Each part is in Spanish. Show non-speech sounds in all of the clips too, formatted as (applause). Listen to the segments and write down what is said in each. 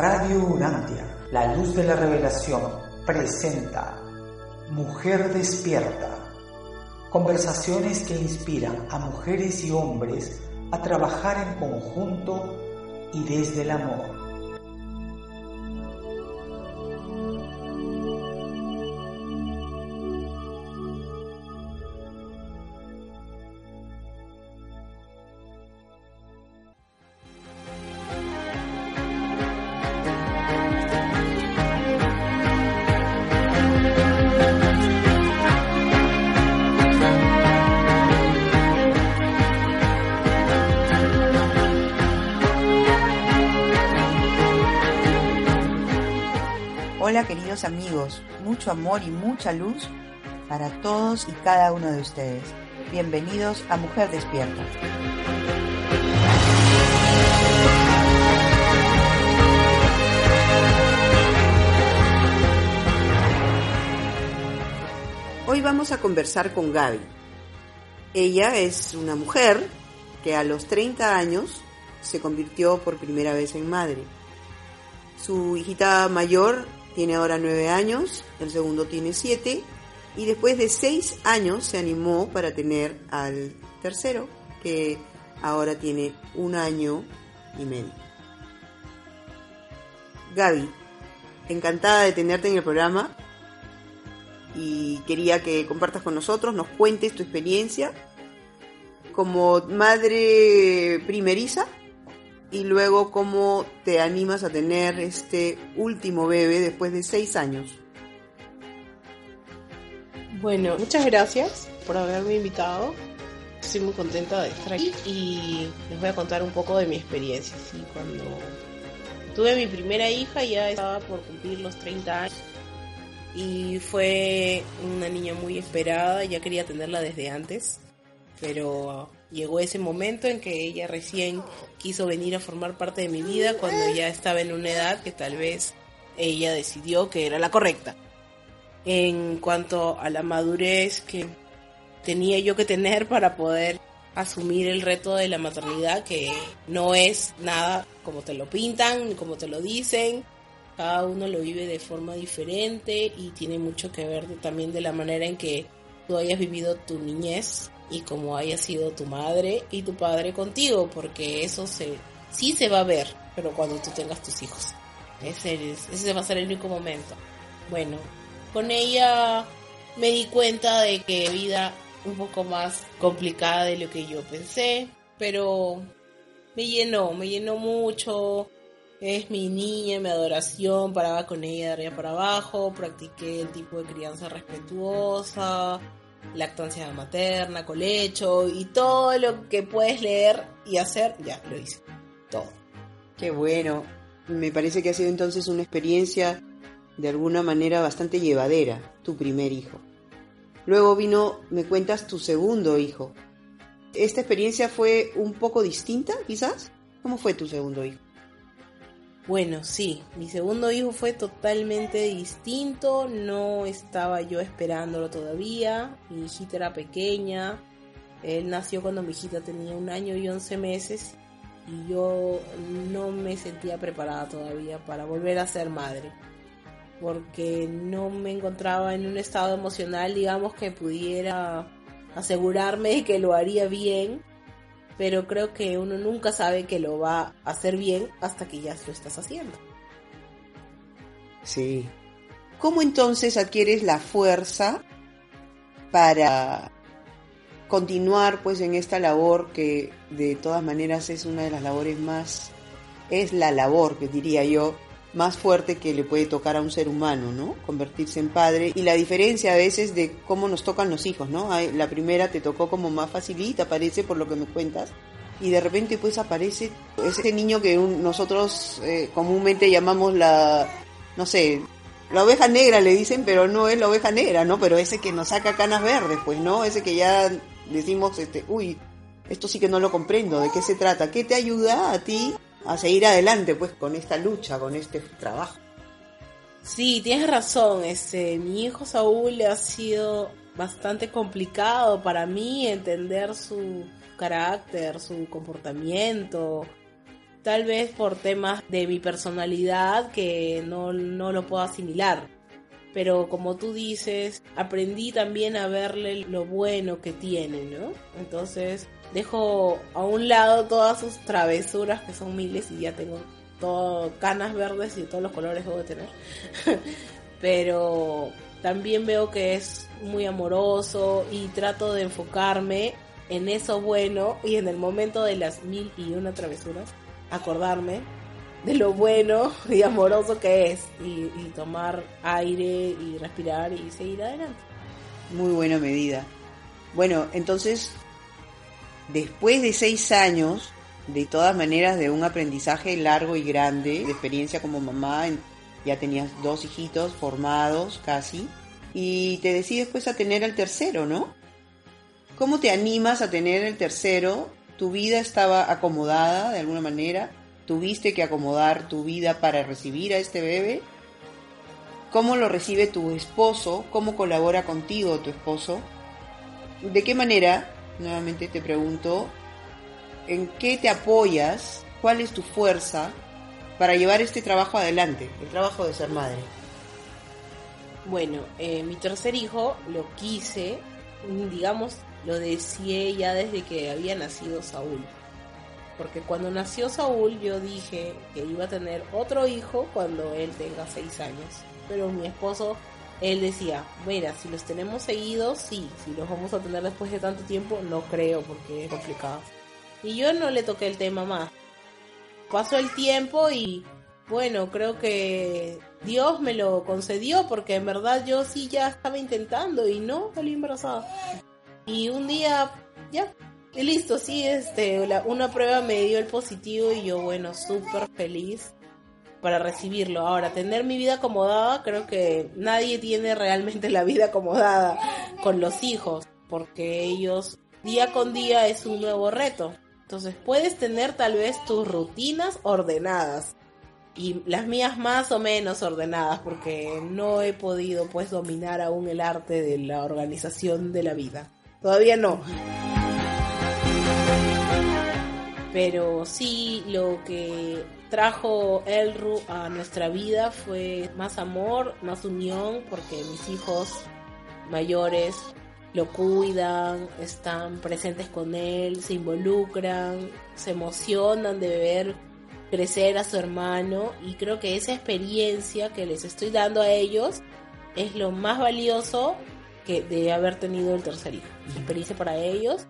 Radio Urantia, la luz de la revelación, presenta Mujer despierta. Conversaciones que inspiran a mujeres y hombres a trabajar en conjunto y desde el amor. Amigos, mucho amor y mucha luz para todos y cada uno de ustedes. Bienvenidos a Mujer Despierta. Hoy vamos a conversar con Gaby. Ella es una mujer que a los 30 años se convirtió por primera vez en madre. Su hijita mayor tiene ahora nueve años, el segundo tiene siete, y después de seis años se animó para tener al tercero, que ahora tiene un año y medio. Gaby, encantada de tenerte en el programa y quería que compartas con nosotros, nos cuentes tu experiencia como madre primeriza y luego cómo te animas a tener este último bebé después de seis años. Bueno, muchas gracias por haberme invitado. Estoy muy contenta de estar aquí y les voy a contar un poco de mi experiencia. ¿sí? Cuando tuve mi primera hija ya estaba por cumplir los 30 años y fue una niña muy esperada, ya quería tenerla desde antes, pero llegó ese momento en que ella recién quiso venir a formar parte de mi vida cuando ya estaba en una edad que tal vez ella decidió que era la correcta. En cuanto a la madurez que tenía yo que tener para poder asumir el reto de la maternidad, que no es nada como te lo pintan, como te lo dicen, cada uno lo vive de forma diferente y tiene mucho que ver también de la manera en que tú hayas vivido tu niñez y como haya sido tu madre y tu padre contigo, porque eso se, sí se va a ver, pero cuando tú tengas tus hijos. Ese, ese va a ser el único momento. Bueno, con ella me di cuenta de que vida un poco más complicada de lo que yo pensé, pero me llenó, me llenó mucho. Es mi niña, mi adoración, paraba con ella de arriba para abajo, practiqué el tipo de crianza respetuosa, lactancia materna, colecho y todo lo que puedes leer y hacer, ya lo hice. Todo. Qué bueno. Me parece que ha sido entonces una experiencia de alguna manera bastante llevadera, tu primer hijo. Luego vino, me cuentas, tu segundo hijo. ¿Esta experiencia fue un poco distinta, quizás? ¿Cómo fue tu segundo hijo? Bueno, sí, mi segundo hijo fue totalmente distinto, no estaba yo esperándolo todavía, mi hijita era pequeña, él nació cuando mi hijita tenía un año y once meses y yo no me sentía preparada todavía para volver a ser madre, porque no me encontraba en un estado emocional, digamos, que pudiera asegurarme que lo haría bien pero creo que uno nunca sabe que lo va a hacer bien hasta que ya lo estás haciendo. Sí. ¿Cómo entonces adquieres la fuerza para continuar pues en esta labor que de todas maneras es una de las labores más es la labor que diría yo más fuerte que le puede tocar a un ser humano, ¿no? Convertirse en padre y la diferencia a veces de cómo nos tocan los hijos, ¿no? La primera te tocó como más facilita, parece por lo que me cuentas, y de repente pues aparece ese niño que nosotros eh, comúnmente llamamos la, no sé, la oveja negra le dicen, pero no es la oveja negra, ¿no? Pero ese que nos saca canas verdes, pues, ¿no? Ese que ya decimos, este, uy, esto sí que no lo comprendo, ¿de qué se trata? ¿Qué te ayuda a ti a seguir adelante pues con esta lucha, con este trabajo. Sí, tienes razón, este, mi hijo Saúl ha sido bastante complicado para mí entender su carácter, su comportamiento. tal vez por temas de mi personalidad que no, no lo puedo asimilar. Pero como tú dices, aprendí también a verle lo bueno que tiene, ¿no? Entonces dejo a un lado todas sus travesuras, que son miles y ya tengo todo, canas verdes y todos los colores que voy a tener. (laughs) Pero también veo que es muy amoroso y trato de enfocarme en eso bueno y en el momento de las mil y una travesuras, acordarme de lo bueno y amoroso que es y, tomar aire y respirar y seguir adelante. Muy buena medida. Bueno, entonces, después de seis años, de todas maneras, de un aprendizaje largo y grande, de experiencia como mamá, ya tenías dos hijitos formados casi, y te decides pues a tener al tercero, ¿no? ¿Cómo te animas a tener el tercero? ¿Tu vida estaba acomodada de alguna manera? ¿Tuviste que acomodar tu vida para recibir a este bebé? ¿Cómo lo recibe tu esposo? ¿Cómo colabora contigo tu esposo? ¿De qué manera, nuevamente te pregunto, en qué te apoyas? ¿Cuál es tu fuerza para llevar este trabajo adelante, el trabajo de ser madre? Bueno, eh, mi tercer hijo lo quise, digamos, lo deseé ya desde que había nacido Saúl. Porque cuando nació Saúl yo dije que iba a tener otro hijo cuando él tenga seis años. Pero mi esposo, él decía, mira, si los tenemos seguidos, sí. Si los vamos a tener después de tanto tiempo, no creo porque es complicado. Y yo no le toqué el tema más. Pasó el tiempo y bueno, creo que Dios me lo concedió porque en verdad yo sí ya estaba intentando y no salí embarazada. Y un día, ya, listo, sí, este, una prueba me dio el positivo y yo, bueno, súper feliz para recibirlo. Ahora, tener mi vida acomodada, creo que nadie tiene realmente la vida acomodada con los hijos, porque ellos día con día es un nuevo reto. Entonces puedes tener tal vez tus rutinas ordenadas, y las mías más o menos ordenadas porque no he podido pues dominar aún el arte de la organización de la vida. Todavía no. Pero sí lo que trajo Elru a nuestra vida fue más amor, más unión, porque mis hijos mayores lo cuidan, están presentes con él, se involucran, se emocionan de ver crecer a su hermano y creo que esa experiencia que les estoy dando a ellos es lo más valioso que de haber tenido el tercer hijo. Experiencia para ellos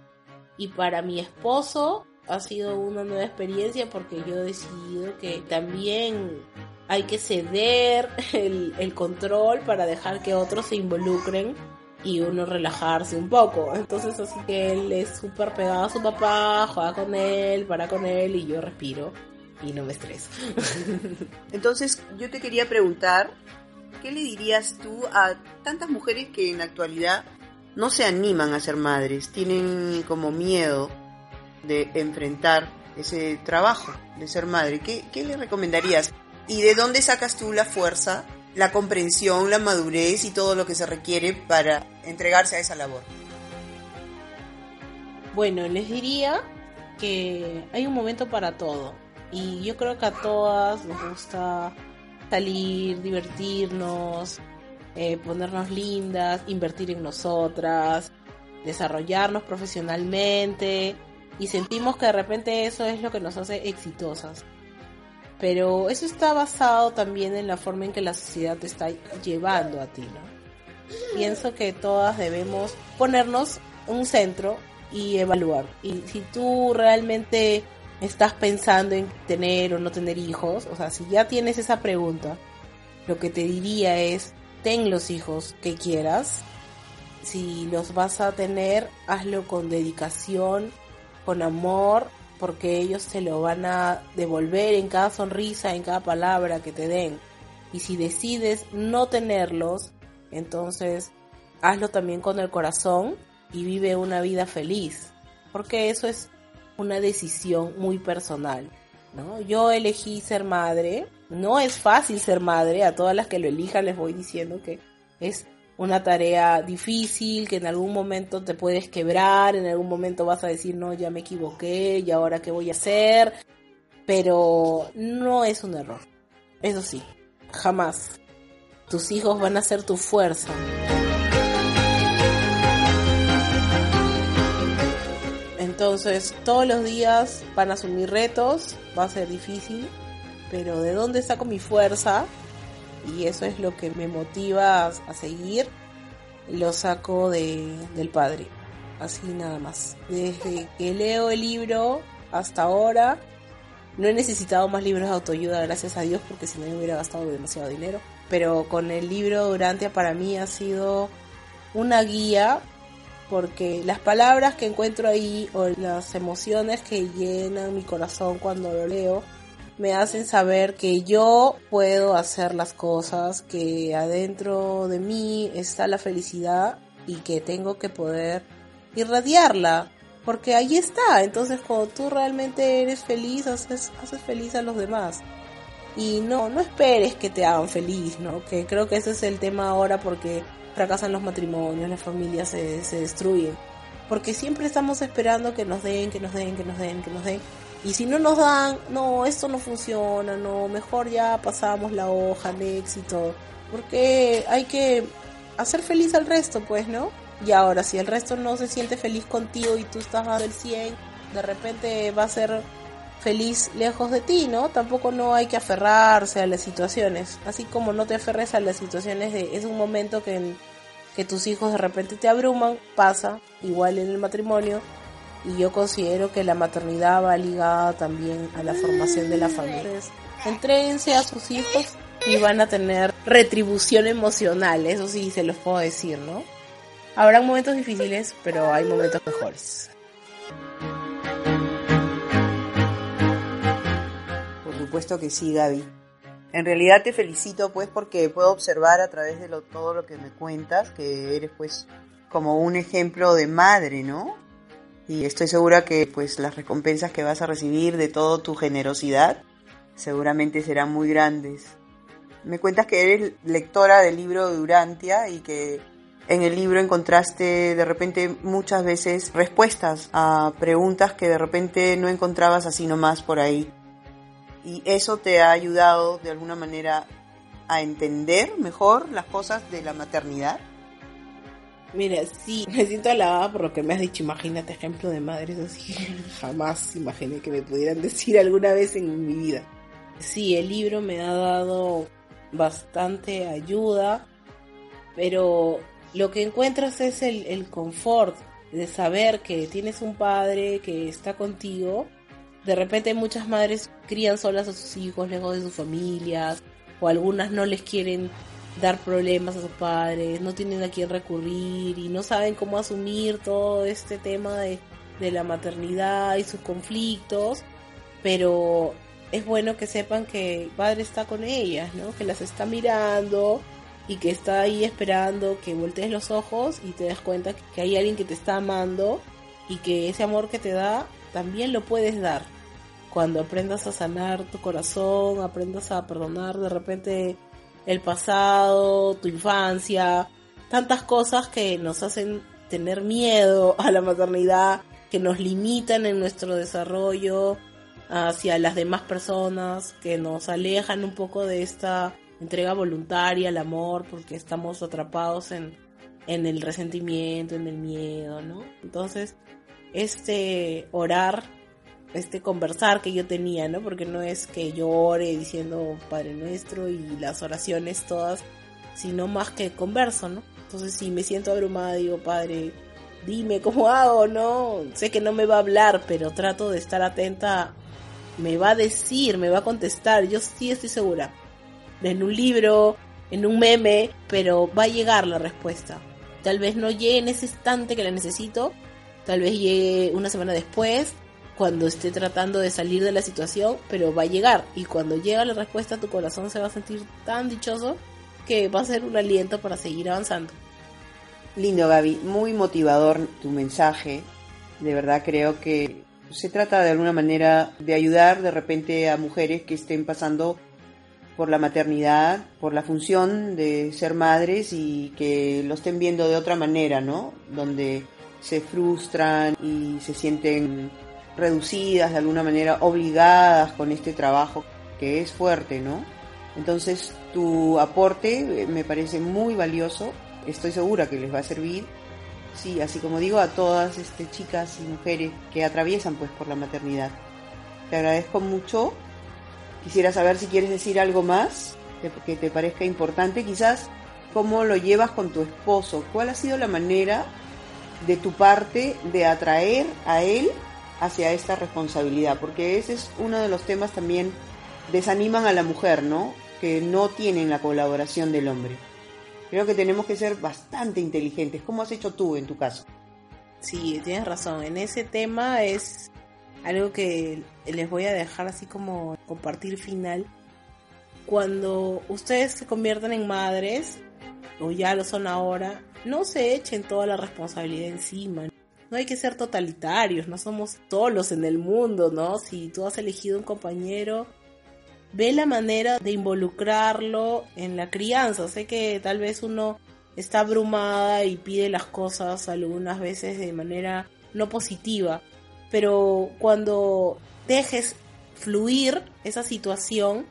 y para mi esposo ha sido una nueva experiencia porque yo he decidido que también hay que ceder el, control para dejar que otros se involucren y uno relajarse un poco. Entonces así que él es súper pegado a su papá, juega con él, para con él y yo respiro y no me estreso. (laughs) Entonces, yo te quería preguntar, ¿qué le dirías tú a tantas mujeres que en la actualidad no se animan a ser madres, tienen como miedo de enfrentar ese trabajo de ser madre? ¿Qué, qué le recomendarías? ¿Y de dónde sacas tú la fuerza, la comprensión, la madurez y todo lo que se requiere para entregarse a esa labor? Bueno, les diría que hay un momento para todo y yo creo que a todas nos gusta salir, divertirnos, eh, ponernos lindas, invertir en nosotras, desarrollarnos profesionalmente y sentimos que de repente eso es lo que nos hace exitosas. Pero eso está basado también en la forma en que la sociedad te está llevando a ti, ¿no? Pienso que todas debemos ponernos un centro y evaluar. Y si tú realmente estás pensando en tener o no tener hijos, o sea, si ya tienes esa pregunta, lo que te diría es, ten los hijos que quieras. Si los vas a tener, hazlo con dedicación, con amor, porque ellos se lo van a devolver en cada sonrisa, en cada palabra que te den. Y si decides no tenerlos, entonces hazlo también con el corazón y vive una vida feliz. Porque eso es una decisión muy personal. ¿no? Yo elegí ser madre, no es fácil ser madre, a todas las que lo elijan les voy diciendo que es una tarea difícil, que en algún momento te puedes quebrar, en algún momento vas a decir, no, ya me equivoqué, y ahora qué voy a hacer. pero no es un error. Eso sí, jamás. Tus hijos van a ser tu fuerza. Entonces, todos los días van a asumir retos, va a ser difícil, pero ¿de dónde saco mi fuerza? Y eso es lo que me motiva a, seguir. Lo saco de, del Padre, así nada más. Desde que leo el libro hasta ahora, no he necesitado más libros de autoayuda, gracias a Dios, porque si no me hubiera gastado demasiado dinero. Pero con el libro Durantia para mí ha sido una guía porque las palabras que encuentro ahí o las emociones que llenan mi corazón cuando lo leo me hacen saber que yo puedo hacer las cosas, que adentro de mí está la felicidad y que tengo que poder irradiarla, porque ahí está. Entonces, cuando tú realmente eres feliz, haces, haces feliz a los demás. Y no, no esperes que te hagan feliz, ¿no? Que creo que ese es el tema ahora porque fracasan los matrimonios, las familias se, se destruyen. Porque siempre estamos esperando que nos den, que nos den, que nos den, que nos den. Y si no nos dan, no, esto no funciona, no, mejor ya pasamos la hoja de éxito. Porque hay que hacer feliz al resto, pues, ¿no? Y ahora, si el resto no se siente feliz contigo y tú estás dando el 100, de repente va a ser feliz lejos de ti, ¿no? Tampoco no hay que aferrarse a las situaciones. Así como no te aferres a las situaciones de es un momento que, que tus hijos de repente te abruman, pasa, igual en el matrimonio. Y yo considero que la maternidad va ligada también a la formación de la familia. Entréguense a sus hijos y van a tener retribución emocional, eso sí se los puedo decir, ¿no? Habrán momentos difíciles, pero hay momentos mejores. Por supuesto que sí, Gaby. En realidad te felicito pues porque puedo observar a través de todo lo que me cuentas que eres pues como un ejemplo de madre, ¿no? Y estoy segura que pues las recompensas que vas a recibir de toda tu generosidad seguramente serán muy grandes. Me cuentas que eres lectora del libro Durantia y que en el libro encontraste de repente muchas veces respuestas a preguntas que de repente no encontrabas así nomás por ahí. Y eso te ha ayudado de alguna manera a entender mejor las cosas de la maternidad. Mira, sí, (laughs) me siento alabada por lo que me has dicho. Imagínate, ejemplo de madres así. (laughs) Jamás imaginé que me pudieran decir alguna vez en mi vida. Sí, el libro me ha dado bastante ayuda, pero lo que encuentras es el, el confort de saber que tienes un padre que está contigo. De repente muchas madres crían solas a sus hijos lejos de sus familias o algunas no les quieren dar problemas a sus padres, no tienen a quién recurrir y no saben cómo asumir todo este tema de, de la maternidad y sus conflictos, pero es bueno que sepan que el padre está con ellas, ¿no? Que las está mirando, y que está ahí esperando que voltees los ojos y te das cuenta que hay alguien que te está amando y que ese amor que te da también lo puedes dar. Cuando aprendas a sanar tu corazón, aprendas a perdonar de repente el pasado, tu infancia, tantas cosas que nos hacen tener miedo a la maternidad, que nos limitan en nuestro desarrollo hacia las demás personas, que nos alejan un poco de esta entrega voluntaria, el amor, porque estamos atrapados en, en el resentimiento, en el miedo, ¿no? Entonces, este orar, este conversar que yo tenía, ¿no? Porque no es que yo ore diciendo Padre Nuestro y las oraciones todas, sino más que converso, ¿no? Entonces, si me siento abrumada, digo, Padre, dime cómo hago, ¿no? Sé que no me va a hablar, pero trato de estar atenta. Me va a decir, me va a contestar, yo sí estoy segura en un libro, en un meme, pero va a llegar la respuesta. Tal vez no llegue en ese instante que la necesito, tal vez llegue una semana después, cuando esté tratando de salir de la situación, pero va a llegar. Y cuando llega la respuesta, tu corazón se va a sentir tan dichoso que va a ser un aliento para seguir avanzando. Lindo, Gaby, muy motivador tu mensaje. De verdad creo que se trata de alguna manera de ayudar de repente a mujeres que estén pasando por la maternidad, por la función de ser madres y que lo estén viendo de otra manera, ¿no? Donde se frustran y se sienten reducidas, de alguna manera obligadas con este trabajo que es fuerte, ¿no? Entonces tu aporte eh, me parece muy valioso, estoy segura que les va a servir, sí, así como digo, a todas este, chicas y mujeres que atraviesan pues por la maternidad. Te agradezco mucho, quisiera saber si quieres decir algo más que te parezca importante, quizás cómo lo llevas con tu esposo, cuál ha sido la manera de tu parte de atraer a él hacia esta responsabilidad, porque ese es uno de los temas también desaniman a la mujer, ¿no? Que no tienen la colaboración del hombre. Creo que tenemos que ser bastante inteligentes. ¿Cómo has hecho tú en tu caso? Sí, tienes razón. En ese tema es algo que les voy a dejar así como compartir final. Cuando ustedes se conviertan en madres, o ya lo son ahora, no se echen toda la responsabilidad encima. No hay que ser totalitarios, no somos solos en el mundo, ¿no? Si tú has elegido un compañero, ve la manera de involucrarlo en la crianza. Sé que tal vez uno está abrumada y pide las cosas algunas veces de manera no positiva, pero cuando dejes fluir esa situación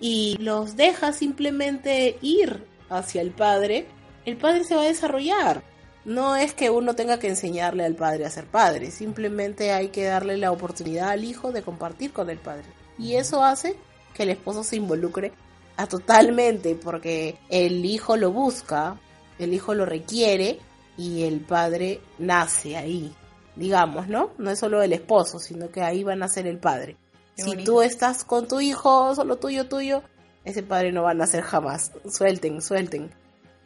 y los dejas simplemente ir hacia el padre, el padre se va a desarrollar. No es que uno tenga que enseñarle al padre a ser padre, simplemente hay que darle la oportunidad al hijo de compartir con el padre. Y eso hace que el esposo se involucre a totalmente porque el hijo lo busca, el hijo lo requiere y el padre nace ahí, digamos, ¿no? No es solo el esposo, sino que ahí va a nacer el padre. si tú estás con tu hijo, solo tuyo, tuyo, ese padre no va a nacer jamás. Suelten, suelten.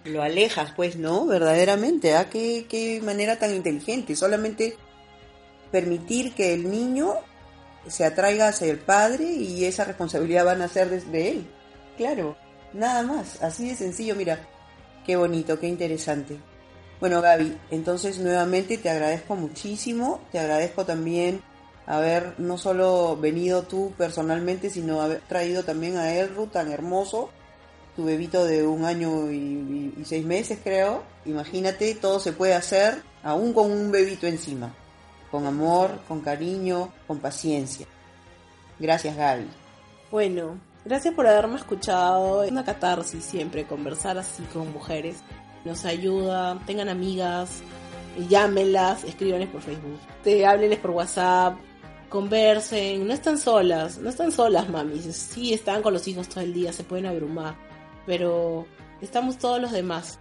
Lo alejas, pues, ¿no? Verdaderamente, ¿ah? ¿Qué, qué manera tan inteligente. Solamente permitir que el niño se atraiga hacia el padre y esa responsabilidad va a nacer desde él. Claro, nada más, así de sencillo, mira, qué bonito, qué interesante. Bueno, Gaby, entonces nuevamente te agradezco muchísimo, te agradezco también haber no solo venido tú personalmente, sino haber traído también a Elru tan hermoso, tu bebito de un año y, seis meses creo. Imagínate, todo se puede hacer aún con un bebito encima con amor, con cariño, con paciencia. Gracias Gaby. Bueno, gracias por haberme escuchado. Es una catarsis siempre conversar así con mujeres. Nos ayuda, tengan amigas, llámenlas, escríbanles por Facebook, te háblenles por WhatsApp, conversen, no están solas, no están solas, mamis. Sí, están con los hijos todo el día, se pueden abrumar, pero estamos todos los demás.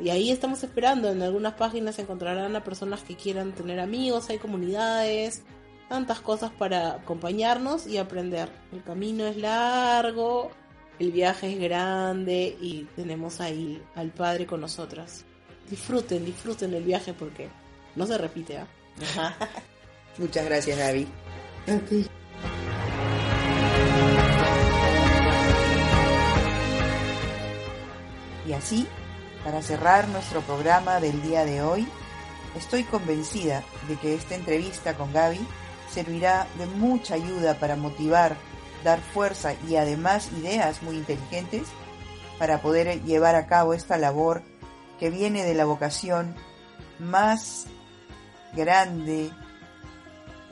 Y ahí estamos esperando. En algunas páginas encontrarán a personas que quieran tener amigos, hay comunidades, tantas cosas para acompañarnos y aprender. El camino es largo, el viaje es grande y tenemos ahí al Padre con nosotras. Disfruten, disfruten el viaje porque no se repite. ¿ah? (laughs) Muchas gracias, Gaby. Y así para cerrar nuestro programa del día de hoy, estoy convencida de que esta entrevista con Gaby servirá de mucha ayuda para motivar, dar fuerza y además ideas muy inteligentes para poder llevar a cabo esta labor que viene de la vocación más grande,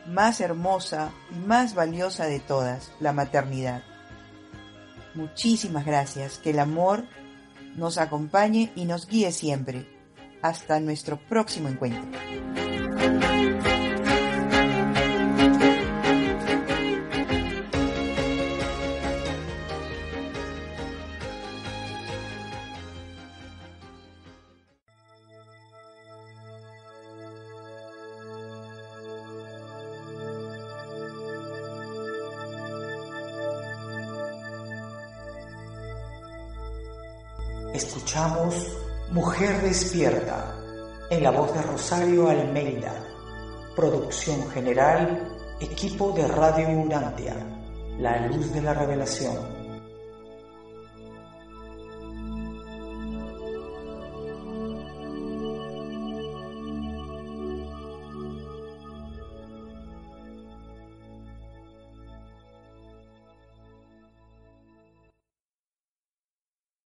más hermosa y más valiosa de todas, la maternidad. Muchísimas gracias, que el amor nos acompañe y nos guíe siempre. Hasta nuestro próximo encuentro. Escuchamos Mujer Despierta en la voz de Rosario Almeida. Producción general, equipo de Radio Urantia, La Luz de la Revelación.